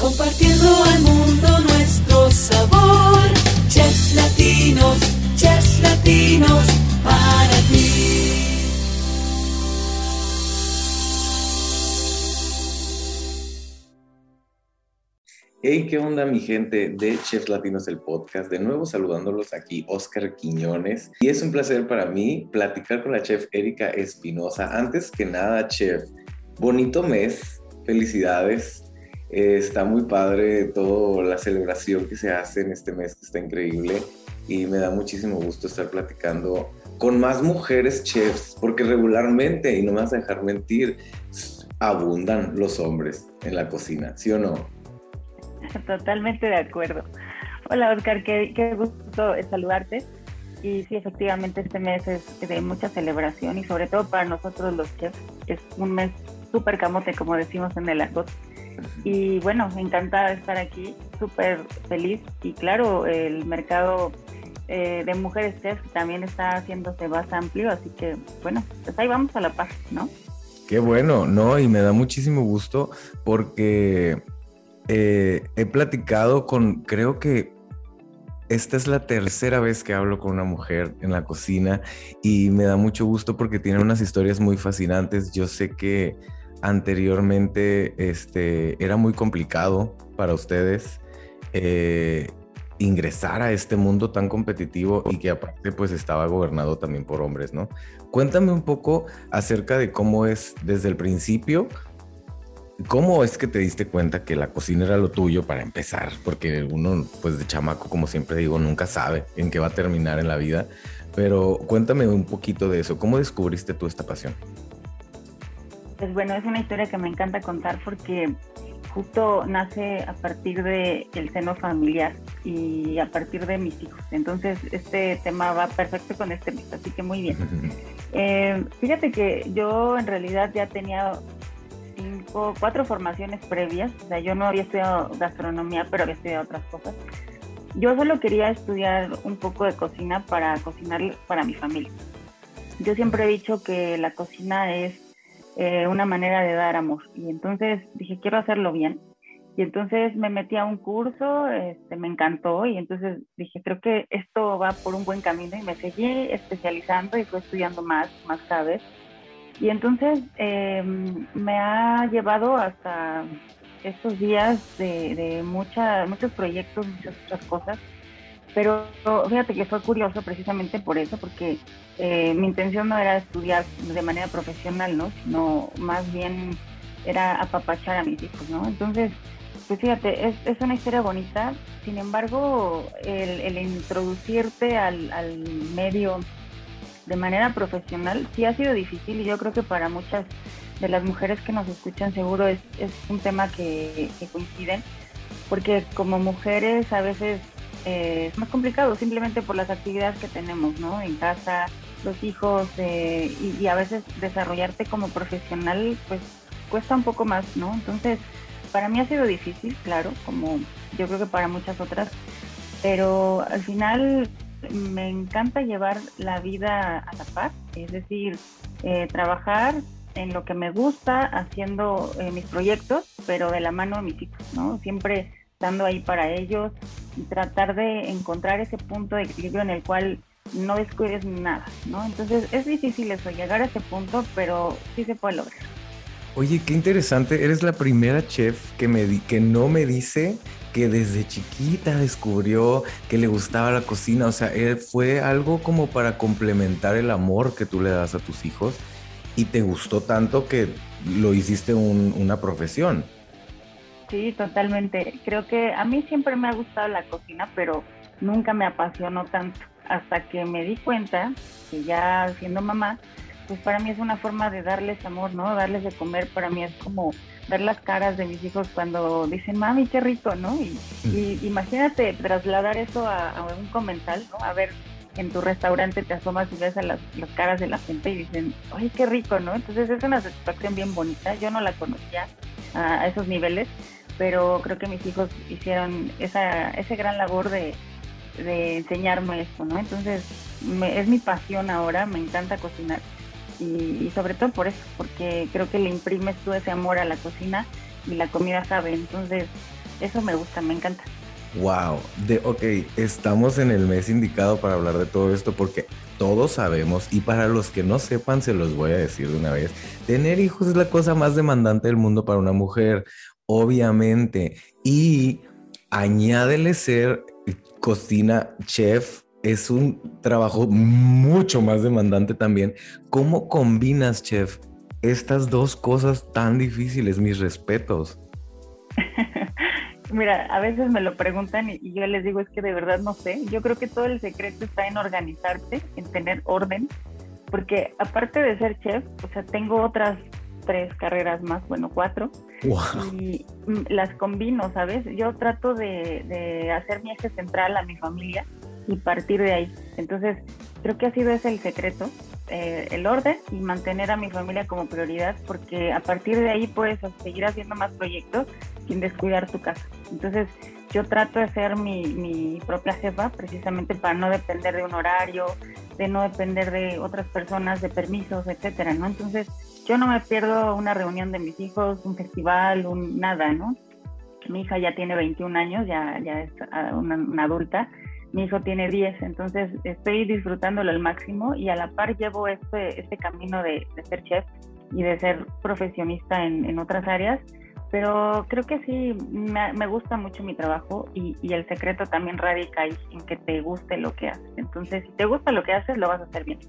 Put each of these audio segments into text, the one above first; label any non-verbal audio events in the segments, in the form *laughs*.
compartiendo al mundo nuestro sabor. Chefs latinos, chefs latinos, para ti. Hey, ¿qué onda mi gente de Chefs Latinos el podcast? De nuevo saludándolos aquí, Oscar Quiñones. Y es un placer para mí platicar con la chef Erika Espinosa. Antes que nada, chef, bonito mes, felicidades. Eh, está muy padre toda la celebración que se hace en este mes, que está increíble. Y me da muchísimo gusto estar platicando con más mujeres chefs, porque regularmente, y no me vas a dejar mentir, abundan los hombres en la cocina, ¿sí o no? *laughs* Totalmente de acuerdo. Hola Oscar, qué, gusto saludarte. Y sí, efectivamente este mes es de mucha celebración y sobre todo para nosotros los chefs es un mes súper camote, como decimos en el argot. Y bueno, encantada de estar aquí, súper feliz. Y claro, el mercado eh, de mujeres chefs también está haciéndose más amplio, así que bueno, pues ahí vamos a la paz, ¿no? Qué bueno, ¿no? Y me da muchísimo gusto porque eh, he platicado con, creo que esta es la tercera vez que hablo con una mujer en la cocina y me da mucho gusto porque tiene unas historias muy fascinantes. Yo sé que anteriormente este, era muy complicado para ustedes eh, ingresar a este mundo tan competitivo y que aparte pues estaba gobernado también por hombres, ¿no? Cuéntame un poco acerca de cómo es desde el principio ¿Cómo es que te diste cuenta que la cocina era lo tuyo para empezar? Porque uno, pues de chamaco, como siempre digo, nunca sabe en qué va a terminar en la vida. Pero cuéntame un poquito de eso. ¿Cómo descubriste tú esta pasión? Pues bueno, es una historia que me encanta contar porque justo nace a partir del el seno familiar y a partir de mis hijos. Entonces, este tema va perfecto con este listo, así que muy bien. *laughs* Eh, fíjate que yo en realidad ya tenía cuatro formaciones previas. O sea, yo no había estudiado gastronomía, pero había estudiado otras cosas. Yo solo quería estudiar un poco de cocina para cocinar para mi familia. Yo siempre he dicho que la cocina es eh, una manera de dar amor. Y entonces dije, quiero hacerlo bien. Y entonces me metí a un curso, este, me encantó y entonces dije, creo que esto va por un buen camino y me seguí especializando y fui estudiando más, más cada. Y entonces em, me ha llevado hasta estos días de, de muchos proyectos, muchas otras cosas. Pero fíjate que fue curioso precisamente por eso, porque eh, mi intención no era estudiar de manera profesional, ¿no? Sino más bien era apapachar a mis hijos, ¿no? Entonces, pues fíjate, es, es una historia bonita. Sin embargo, el, introducirte al, al medio de manera profesional sí ha sido difícil y yo creo que para muchas de las mujeres que nos escuchan seguro es, es un tema que, coinciden, porque como mujeres a veces eh, es más complicado simplemente por las actividades que tenemos, ¿no? En casa, los hijos eh, y, a veces desarrollarte como profesional pues cuesta un poco más, ¿no? Entonces, para mí ha sido difícil, claro, como yo creo que para muchas otras, pero al final me encanta llevar la vida a la paz, es decir, eh, trabajar en lo que me gusta, haciendo eh, mis proyectos, pero de la mano de mis hijos, ¿no? Siempre estando ahí para ellos y tratar de encontrar ese punto de equilibrio en el cual no descuides nada, ¿no? Entonces es difícil eso, llegar a ese punto, pero sí se puede lograr. Oye, qué interesante. Eres la primera chef que, me que no me dice que desde chiquita descubrió que le gustaba la cocina. O sea, fue algo como para complementar el amor que tú le das a tus hijos y te gustó tanto que lo hiciste una profesión. Sí, totalmente. Creo que a mí siempre me ha gustado la cocina, pero nunca me apasionó tanto. Hasta que me di cuenta que ya siendo mamá, pues para mí es una forma de darles amor, ¿no? Darles de comer, para mí es como ver las caras de mis hijos cuando dicen, mami, qué rico, ¿no? Y, mm. imagínate trasladar eso a, un comensal, ¿no? A ver, en tu restaurante te asomas y ves a las, caras de la gente y dicen, ay, qué rico, ¿no? Entonces es una satisfacción bien bonita. Yo no la conocía a, esos niveles, pero creo que mis hijos hicieron esa, ese gran labor de, enseñarme esto, ¿no? Entonces es mi pasión ahora, me encanta cocinar y, sobre todo por eso, porque creo que le imprimes tú ese amor a la cocina y la comida sabe. Entonces, eso me gusta, me encanta. Wow, de, ok, estamos en el mes indicado para hablar de todo esto porque todos sabemos y para los que no sepan se los voy a decir de una vez, tener hijos es la cosa más demandante del mundo para una mujer, obviamente, y añádele ser cocina chef es un trabajo mucho más demandante también. ¿Cómo combinas, chef, estas dos cosas tan difíciles? Mis respetos. *laughs* Mira, a veces me lo preguntan y yo les digo, es que de verdad no sé. Yo creo que todo el secreto está en organizarte, en tener orden, porque aparte de ser chef, o sea, tengo otras tres carreras más, bueno, cuatro, y mm, las combino, ¿sabes? Yo trato de, de hacer mi eje central a mi familia y partir de ahí. Entonces, creo que ha sido ese el secreto, eh, el orden y mantener a mi familia como prioridad, porque a partir de ahí puedes seguir haciendo más proyectos sin descuidar tu casa. Entonces, yo trato de ser mi, mi propia jefa precisamente para no depender de un horario, de no depender de otras personas, de permisos, etcétera, ¿no? Entonces, yo no me pierdo una reunión de mis hijos, un festival, un nada, ¿no? Mi hija ya tiene 21 años, ya, ya es ah, una, una adulta, mi hijo tiene 10, entonces estoy disfrutándolo al máximo y a la par llevo este, este camino de, ser chef y de ser profesionista en, otras áreas, pero creo que sí, me, gusta mucho mi trabajo y, y, el secreto también radica en que te guste lo que haces. Entonces, si te gusta lo que haces, lo vas a hacer bien.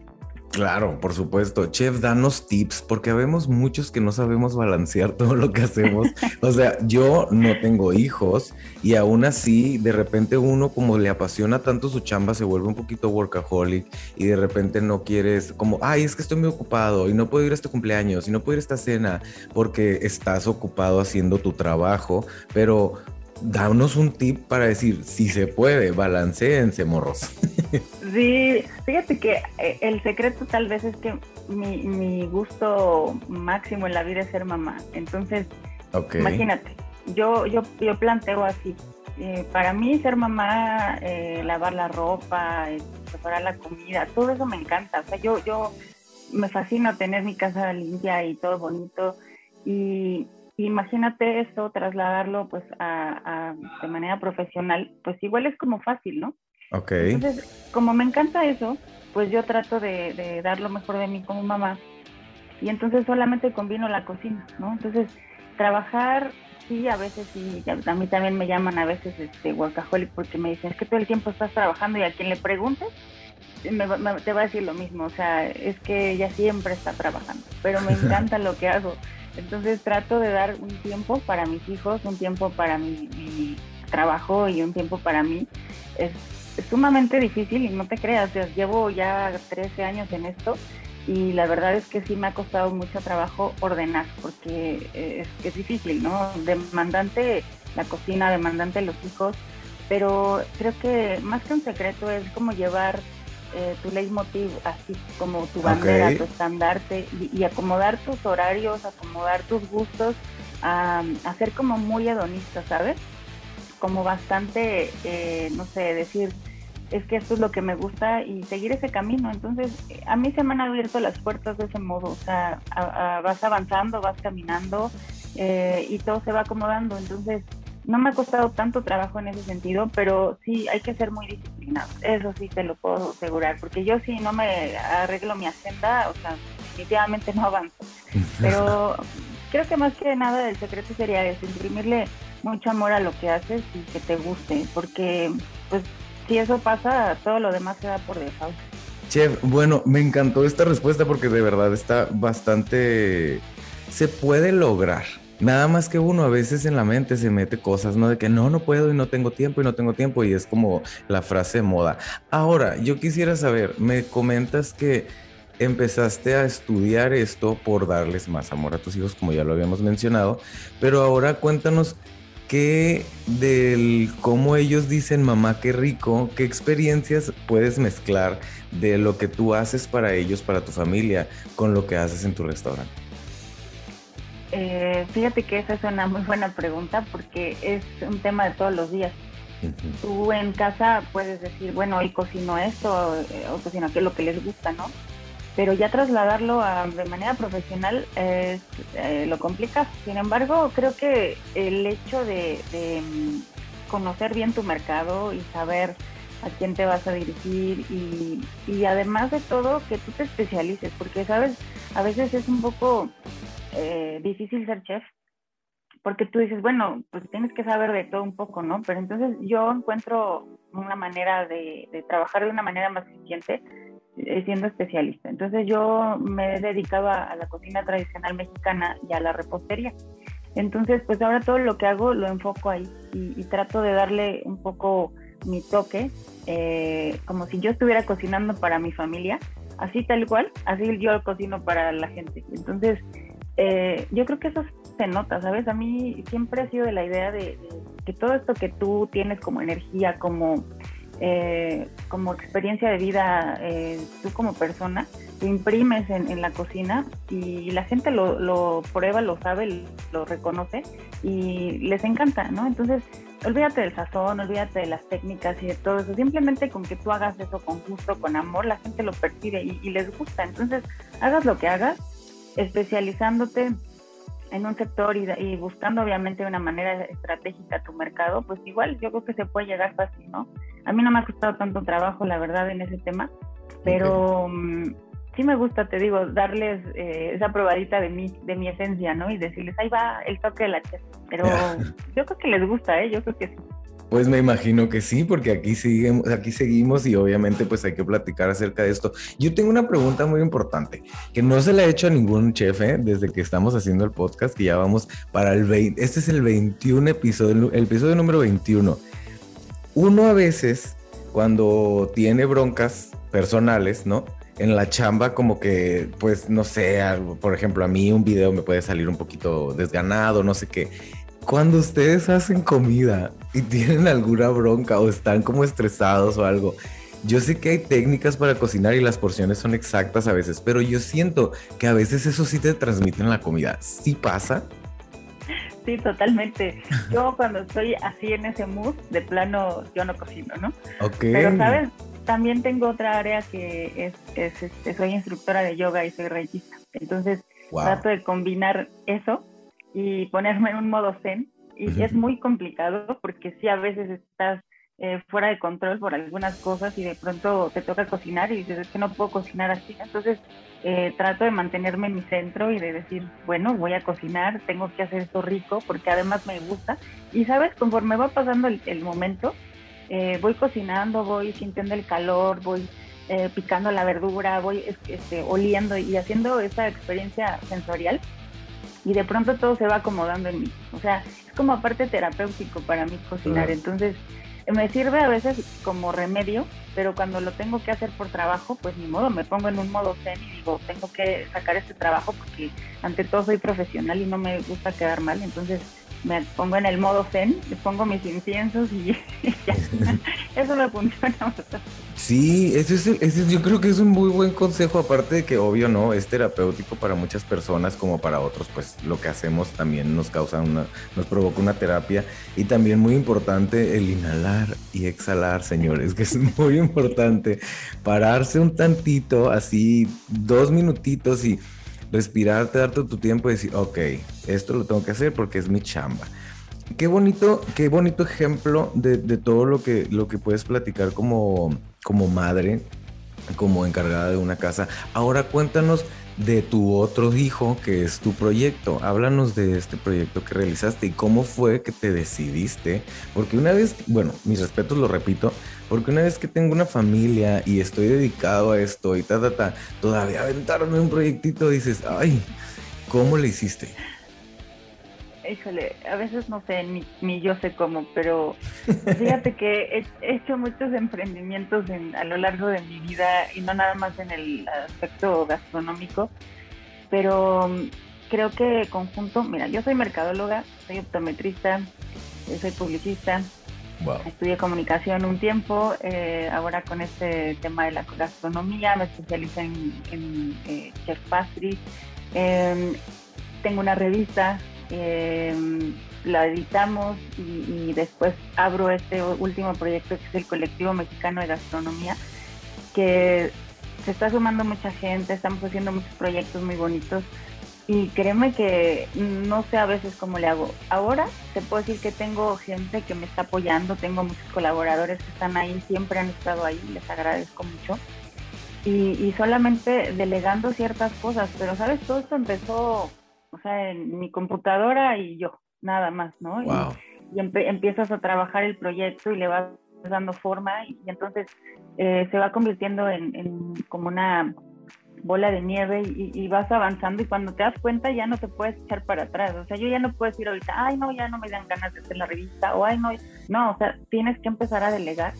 Claro, por supuesto. Chef, danos tips, porque vemos muchos que no sabemos balancear *laughs* todo lo que hacemos. O sea, yo no tengo hijos y aún así, de repente uno como le apasiona tanto su chamba, se vuelve un poquito workaholic y de repente no quieres, como, ay, es que estoy muy ocupado y no puedo ir a este cumpleaños y no puedo ir a esta cena porque estás ocupado haciendo tu trabajo, pero danos un tip para decir, si se puede, balanceense, morros. *laughs* Sí, fíjate que eh, el secreto tal vez es que mi, gusto máximo en la vida es ser mamá. Entonces, imagínate, yo, yo, yo planteo así. Eh, para mí ser mamá, eh, lavar la ropa, preparar la comida, todo eso me encanta. O sea, yo, yo me fascina tener mi casa limpia y todo bonito. Y, imagínate esto, trasladarlo pues a, de manera profesional, pues igual es como fácil, ¿no? Ok. Entonces, como me encanta eso, pues yo trato de, dar lo mejor de mí como mamá y entonces solamente combino la cocina, ¿no? Entonces, trabajar, sí, a veces sí, a mí también me llaman a veces este workaholic porque me dicen, es que todo el tiempo estás trabajando y a quien le preguntes, me, te va a decir lo mismo, o sea, es que ella siempre está trabajando, pero me *laughs* encanta lo que hago. Entonces trato de dar un tiempo para mis hijos, un tiempo para mi, trabajo y un tiempo para mí. Es, sumamente difícil y no te creas, llevo ya 13 años en esto y la verdad es que sí me ha costado mucho trabajo ordenar porque es, es difícil, ¿no? Demandante la cocina, demandante los hijos, pero creo que más que un secreto es como llevar eh, tu leitmotiv, así como tu bandera, tu estandarte, y, acomodar tus horarios, acomodar tus gustos, a, ser como muy hedonista, ¿sabes? Como bastante, eh, no sé, decir, es que esto es lo que me gusta y seguir ese camino. Entonces, a mí se me han abierto las puertas de ese modo, o sea, vas avanzando, vas caminando eh, y todo se va acomodando. Entonces, no me ha costado tanto trabajo en ese sentido, pero sí hay que ser muy disciplinado. Eso sí te lo puedo asegurar, porque yo si no me arreglo mi agenda, o sea, definitivamente no avanzo. Pero creo que más que nada el secreto sería eso, imprimirle mucho amor a lo que haces y que te guste, porque pues si eso pasa, todo lo demás se da por default. Chef, bueno, me encantó esta respuesta porque de verdad está bastante... Se puede lograr Nada más que uno a veces en la mente se mete cosas, ¿no? De que no, no puedo y no tengo tiempo y no tengo tiempo y es como la frase de moda. Ahora, yo quisiera saber, me comentas que empezaste a estudiar esto por darles más amor a tus hijos, como ya lo habíamos mencionado, pero ahora cuéntanos qué del cómo ellos dicen mamá qué rico, qué experiencias puedes mezclar de lo que tú haces para ellos, para tu familia, con lo que haces en tu restaurante. Eh, fíjate que esa es una muy buena pregunta porque es un tema de todos los días. Tú en casa puedes decir, bueno, hoy cocino esto o cocino aquello lo que les gusta, ¿no? pero ya trasladarlo a, de manera profesional es, eh, lo complica. Sin embargo, creo que el hecho de, de, mm, conocer bien tu mercado y saber a quién te vas a dirigir y, y, además de todo que tú te especialices, porque sabes, a veces es un poco eh, difícil ser chef, porque tú dices, bueno, pues tienes que saber de todo un poco, ¿no? Pero entonces yo encuentro una manera de, de trabajar de una manera más eficiente eh, siendo especialista. Entonces yo me he dedicado a, a, la cocina tradicional mexicana y a la repostería. Entonces, pues ahora todo lo que hago lo enfoco ahí y, y trato de darle un poco mi toque, eh, como si yo estuviera cocinando para mi familia, así tal cual, así yo cocino para la gente. Entonces, eh, yo creo que eso se nota, ¿sabes? A mí siempre ha sido de la idea de, que todo esto que tú tienes como energía, como eh, como experiencia de vida, eh, tú como persona, te imprimes en, la cocina y la gente lo, lo, prueba, lo sabe, lo reconoce y les encanta, ¿no? Entonces, olvídate del sazón, olvídate de las técnicas y de todo eso. Simplemente con que tú hagas eso con gusto, con amor, la gente lo percibe y, y les gusta. Entonces, hagas lo que hagas, especializándote en un sector y, y, buscando obviamente de una manera estratégica tu mercado, pues igual yo creo que se puede llegar fácil, ¿no? A mí no me ha costado tanto trabajo, la verdad, en ese tema, pero okay. um, sí me gusta, te digo, darles eh, esa probadita de mi, de mi esencia, ¿no? Y decirles, ahí va el toque de la chef. Pero *laughs* yo creo que les gusta, ¿eh? Yo creo que sí. Pues me imagino que sí, porque aquí seguimos, aquí seguimos y obviamente pues hay que platicar acerca de esto. Yo tengo una pregunta muy importante que no se la he hecho a ningún chef ¿eh? desde que estamos haciendo el podcast, que ya vamos para el 20, este es el 21 episodio, el episodio número 21. Uno a veces cuando tiene broncas personales, ¿no? En la chamba como que, pues no sé, por ejemplo, a mí un video me puede salir un poquito desganado, no sé qué cuando ustedes hacen comida y tienen alguna bronca o están como estresados o algo, yo sé que hay técnicas para cocinar y las porciones son exactas a veces, pero yo siento que a veces eso sí te transmite en la comida. ¿Sí pasa? Sí, totalmente. Yo cuando estoy así en ese mood, de plano, yo no cocino, ¿no? Ok. Pero, ¿sabes? También tengo otra área que es, es, este, soy instructora de yoga y soy reikista. Entonces, wow. trato de combinar eso y ponerme en un modo zen. Y uh -huh. es muy complicado porque sí, a veces estás eh, fuera de control por algunas cosas y de pronto te toca cocinar y dices, es que no puedo cocinar así. Entonces eh, trato de mantenerme en mi centro y de decir, bueno, voy a cocinar, tengo que hacer esto rico porque además me gusta. Y sabes, conforme va pasando el, el momento, eh, voy cocinando, voy sintiendo el calor, voy eh, picando la verdura, voy este, oliendo y haciendo esa experiencia sensorial y de pronto todo se va acomodando en mí. O sea, es como aparte terapéutico para mí cocinar. Entonces, me sirve a veces como remedio, pero cuando lo tengo que hacer por trabajo, pues ni modo, me pongo en un modo zen y digo, tengo que sacar este trabajo porque ante todo soy profesional y no me gusta quedar mal. Entonces, me pongo en el modo zen, le pongo mis inciensos y, *laughs* ya. Eso me funciona bastante. Sí, ese es, ese yo creo que es un muy buen consejo, aparte de que obvio no, es terapéutico para muchas personas como para otros, pues lo que hacemos también nos causa una, nos provoca una terapia y también muy importante el inhalar y exhalar, señores, que es *laughs* muy importante, pararse un tantito, así dos minutitos y respirarte, darte tu tiempo y decir, ok, esto lo tengo que hacer porque es mi chamba. Qué bonito, qué bonito ejemplo de, de todo lo que, lo que puedes platicar como, como madre, como encargada de una casa. Ahora cuéntanos de tu otro hijo, que es tu proyecto. Háblanos de este proyecto que realizaste y cómo fue que te decidiste. Porque una vez, bueno, mis respetos lo repito, porque una vez que tengo una familia y estoy dedicado a esto y ta, ta, ta, todavía aventarme un proyectito, dices, ay, ¿cómo le hiciste? híjole, a veces no sé, ni, ni, yo sé cómo, pero fíjate que he, hecho muchos emprendimientos en, a lo largo de mi vida y no nada más en el aspecto gastronómico, pero um, creo que conjunto, mira, yo soy mercadóloga, soy optometrista, eh, soy publicista, wow. estudié comunicación un tiempo, eh, ahora con este tema de la gastronomía me especialicé en, eh, chef pastry, em, tengo una revista eh, la editamos y, después abro este último proyecto que es el Colectivo Mexicano de Gastronomía, que se está sumando mucha gente, estamos haciendo muchos proyectos muy bonitos y créeme que no sé a veces cómo le hago. Ahora te puedo decir que tengo gente que me está apoyando, tengo muchos colaboradores que están ahí, siempre han estado ahí, les agradezco mucho. Y, solamente delegando ciertas cosas, pero sabes, todo esto empezó, o sea, en mi computadora y yo, nada más, ¿no? Y, empiezas a trabajar el proyecto y le vas dando forma y, entonces eh, se va convirtiendo en como una bola de nieve y, vas avanzando y cuando te das cuenta ya no te puedes echar para atrás. O sea, yo ya no puedo decir ahorita, ay, no, ya no me dan ganas de hacer la revista o ay, no, no, o sea, tienes que empezar a delegar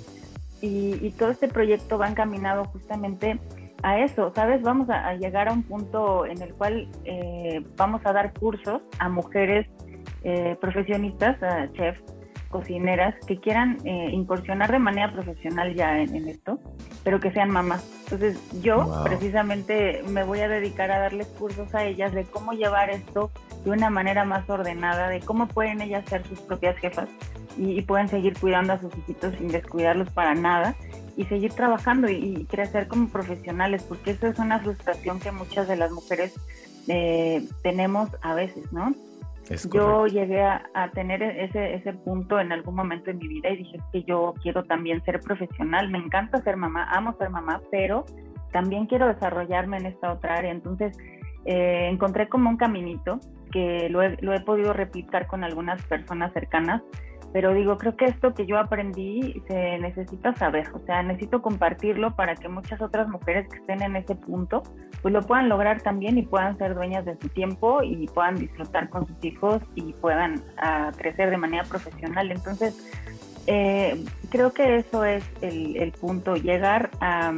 y, todo este proyecto va encaminado justamente a eso, ¿sabes? Vamos a, llegar a un punto en el cual eh, vamos a dar cursos a mujeres eh, profesionistas, a chefs, cocineras que quieran eh, incursionar de manera profesional ya en, esto, pero que sean mamás. Entonces yo precisamente me voy a dedicar a darles cursos a ellas de cómo llevar esto de una manera más ordenada, de cómo pueden ellas ser sus propias jefas y, pueden seguir cuidando a sus hijitos sin descuidarlos para nada y seguir trabajando y, crecer como profesionales, porque eso es una frustración que muchas de las mujeres eh, tenemos a veces, ¿no? Yo llegué a, tener ese, ese punto en algún momento en mi vida y dije que yo quiero también ser profesional, me encanta ser mamá, amo ser mamá, pero también quiero desarrollarme en esta otra área. Entonces eh, encontré como un caminito que lo he, lo he podido replicar con algunas personas cercanas pero digo, creo que esto que yo aprendí se necesita saber, o sea, necesito compartirlo para que muchas otras mujeres que estén en ese punto, pues lo puedan lograr también y puedan ser dueñas de su tiempo y puedan disfrutar con sus hijos y puedan ah, crecer de manera profesional. Entonces, eh, creo que eso es el, punto, llegar a,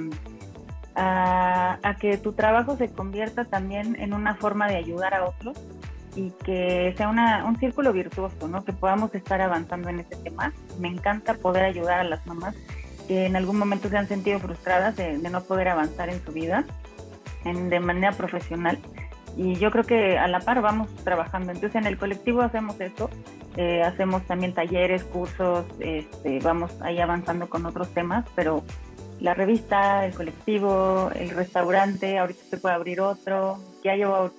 a que tu trabajo se convierta también en una forma de ayudar a otros y que sea una, un círculo virtuoso, ¿no? Que podamos estar avanzando en este tema. Me encanta poder ayudar a las mamás que en algún momento se han sentido frustradas de, no poder avanzar en su vida en, de manera profesional. Y yo creo que a la par vamos trabajando. Entonces en el colectivo hacemos eso, eh, hacemos también talleres, cursos, este, vamos ahí avanzando con otros temas, pero la revista, el colectivo, el restaurante, ahorita se puede abrir otro, ya llevo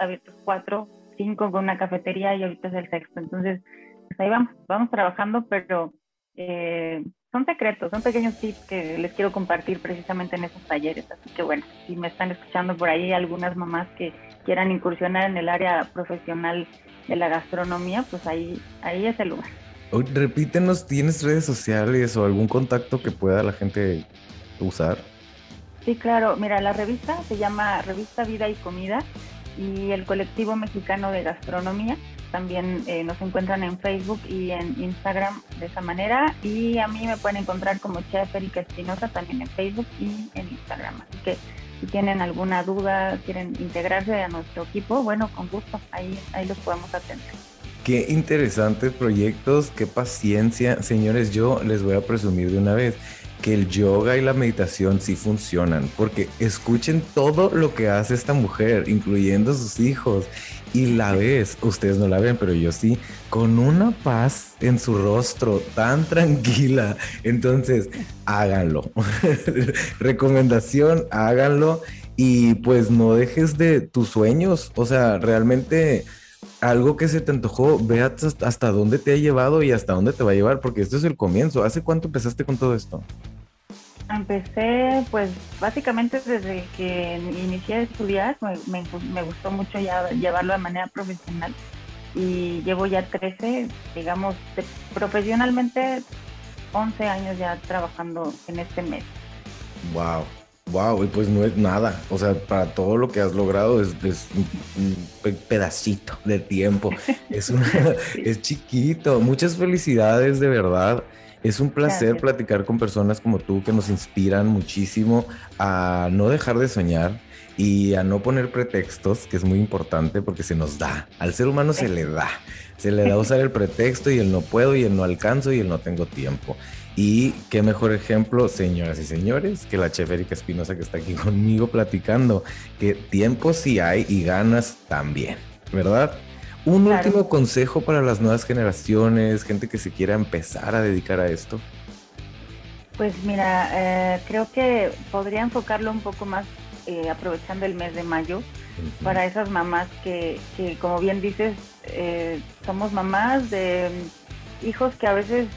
abiertos cuatro, cinco con una cafetería y ahorita es el sexto. Entonces, pues ahí vamos, vamos trabajando, pero eh, son secretos, son pequeños tips que les quiero compartir precisamente en esos talleres. Así que bueno, si me están escuchando por ahí algunas mamás que quieran incursionar en el área profesional de la gastronomía, pues ahí, ahí es el lugar. repítenos, ¿tienes redes sociales o algún contacto que pueda la gente usar? Sí, claro. Mira, la revista se llama Revista Vida y Comida y el colectivo mexicano de gastronomía. También eh, nos encuentran en Facebook y en Instagram de esa manera. Y a mí me pueden encontrar como Chef Erika Espinosa también en Facebook y en Instagram. Así que si tienen alguna duda, quieren integrarse a nuestro equipo, bueno, con gusto, ahí, ahí los podemos atender. Qué interesantes proyectos, qué paciencia. Señores, yo les voy a presumir de una vez que el yoga y la meditación sí funcionan, porque escuchen todo lo que hace esta mujer, incluyendo sus hijos, y la ves, ustedes no la ven, pero yo sí, con una paz en su rostro tan *laughs* tranquila. Entonces, háganlo. *laughs* Recomendación, háganlo y pues no dejes de tus sueños, o sea, realmente algo que se te antojó, ve hasta, hasta, dónde te ha llevado y hasta dónde te va a llevar, porque esto es el comienzo. ¿Hace cuánto empezaste con todo esto? Empecé, pues básicamente desde que inicié a estudiar, me, gustó mucho ya llevarlo de manera profesional y llevo ya 13, digamos, profesionalmente 11 años ya trabajando en este mes. Wow, wow, y pues no es nada, o sea, para todo lo que has logrado es, un pedacito de tiempo, es, *laughs* es chiquito, muchas felicidades de verdad. Es un placer platicar con personas como tú que nos inspiran muchísimo a no dejar de soñar y a no poner pretextos, que es muy importante porque se nos da. Al ser humano se le da. Se le da usar el *laughs* pretexto y el no puedo y el no alcanzo y el no tengo tiempo. Y qué mejor ejemplo, señoras y señores, que la chef Erika Espinosa que está aquí conmigo platicando, que tiempo sí hay y ganas también, ¿verdad? Un último consejo para las nuevas generaciones, gente que se quiera empezar a dedicar a esto. Pues mira, eh, creo que podría enfocarlo un poco más eh, aprovechando el mes de mayo para esas mamás que, que como bien dices, eh, somos mamás de hijos que a veces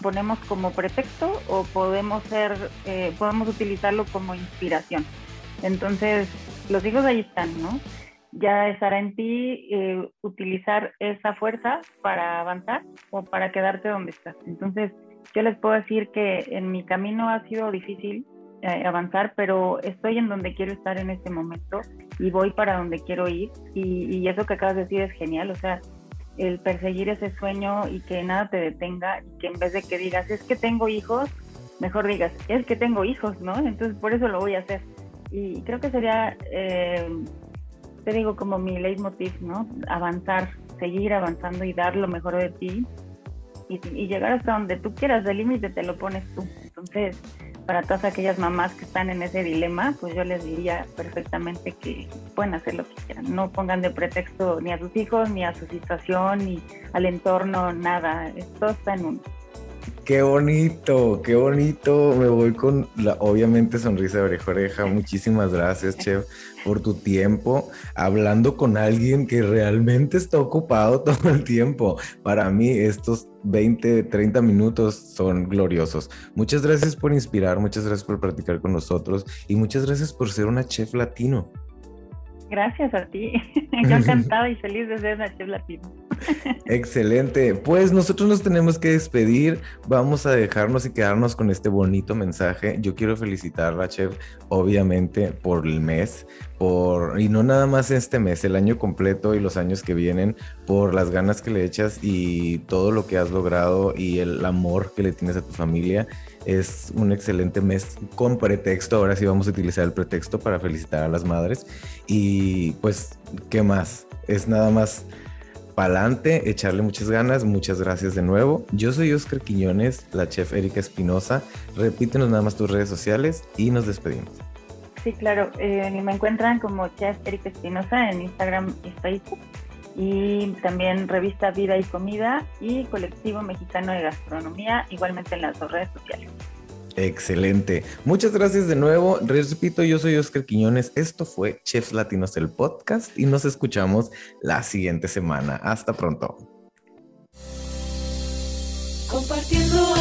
ponemos como pretexto o podemos ser, podemos utilizarlo como inspiración. Entonces, los hijos ahí están, ¿no? Ya estará en ti utilizar esa fuerza para avanzar o para quedarte donde estás. Entonces, yo les puedo decir que en mi camino ha sido difícil eh, avanzar, pero estoy en donde quiero estar en este momento y voy para donde quiero ir. Y, eso que acabas de decir es genial, o sea, el perseguir ese sueño y que nada te detenga y que en vez de que digas, es que tengo hijos, mejor digas, es que tengo hijos, ¿no? Entonces por eso lo voy a hacer. Y creo que sería, eh, te digo, como mi leitmotiv, ¿no? Avanzar, seguir avanzando y dar lo mejor de ti y, llegar hasta donde tú quieras, el límite te lo pones tú. Entonces, para todas aquellas mamás que están en ese dilema, pues yo les diría perfectamente que pueden hacer lo que quieran. No pongan de pretexto ni a sus hijos, ni a su situación, ni al entorno, nada. Esto está en uno. Qué bonito, qué bonito. Me voy con la obviamente sonrisa de oreja oreja. *laughs* Muchísimas gracias, Chef, por tu tiempo hablando con alguien que realmente está ocupado *laughs* todo el tiempo. Para mí estos 20, 30 minutos son gloriosos. Muchas gracias por inspirar, muchas gracias por practicar con nosotros y muchas gracias por ser una chef latino. Gracias a ti. *laughs* Yo encantada y feliz de ser una chef latino. *laughs* Excelente. Pues nosotros nos tenemos que despedir. Vamos a dejarnos y quedarnos con este bonito mensaje. Yo quiero felicitar a Chef, obviamente, por el mes, por, y no nada más este mes, el año completo y los años que vienen, por las ganas que le echas y todo lo que has logrado y el amor que le tienes a tu familia. Es un excelente mes con pretexto. Ahora sí vamos a utilizar el pretexto para felicitar a las madres. Y pues, ¿qué más? Es nada más pa'lante, echarle muchas ganas. Muchas gracias de nuevo. Yo soy Oscar Quiñones, la chef Erika Espinosa. Repítenos nada más tus redes sociales y nos despedimos. Sí, claro. Eh, me encuentran como chef Erika Espinosa en Instagram y Facebook. Y también revista Vida y Comida y Colectivo Mexicano de Gastronomía, igualmente en las dos redes sociales. Excelente. Muchas gracias de nuevo. Repito, yo soy Oscar Quiñones. Esto fue Chefs Latinos el podcast y nos escuchamos la siguiente semana. Hasta pronto. Compartiendo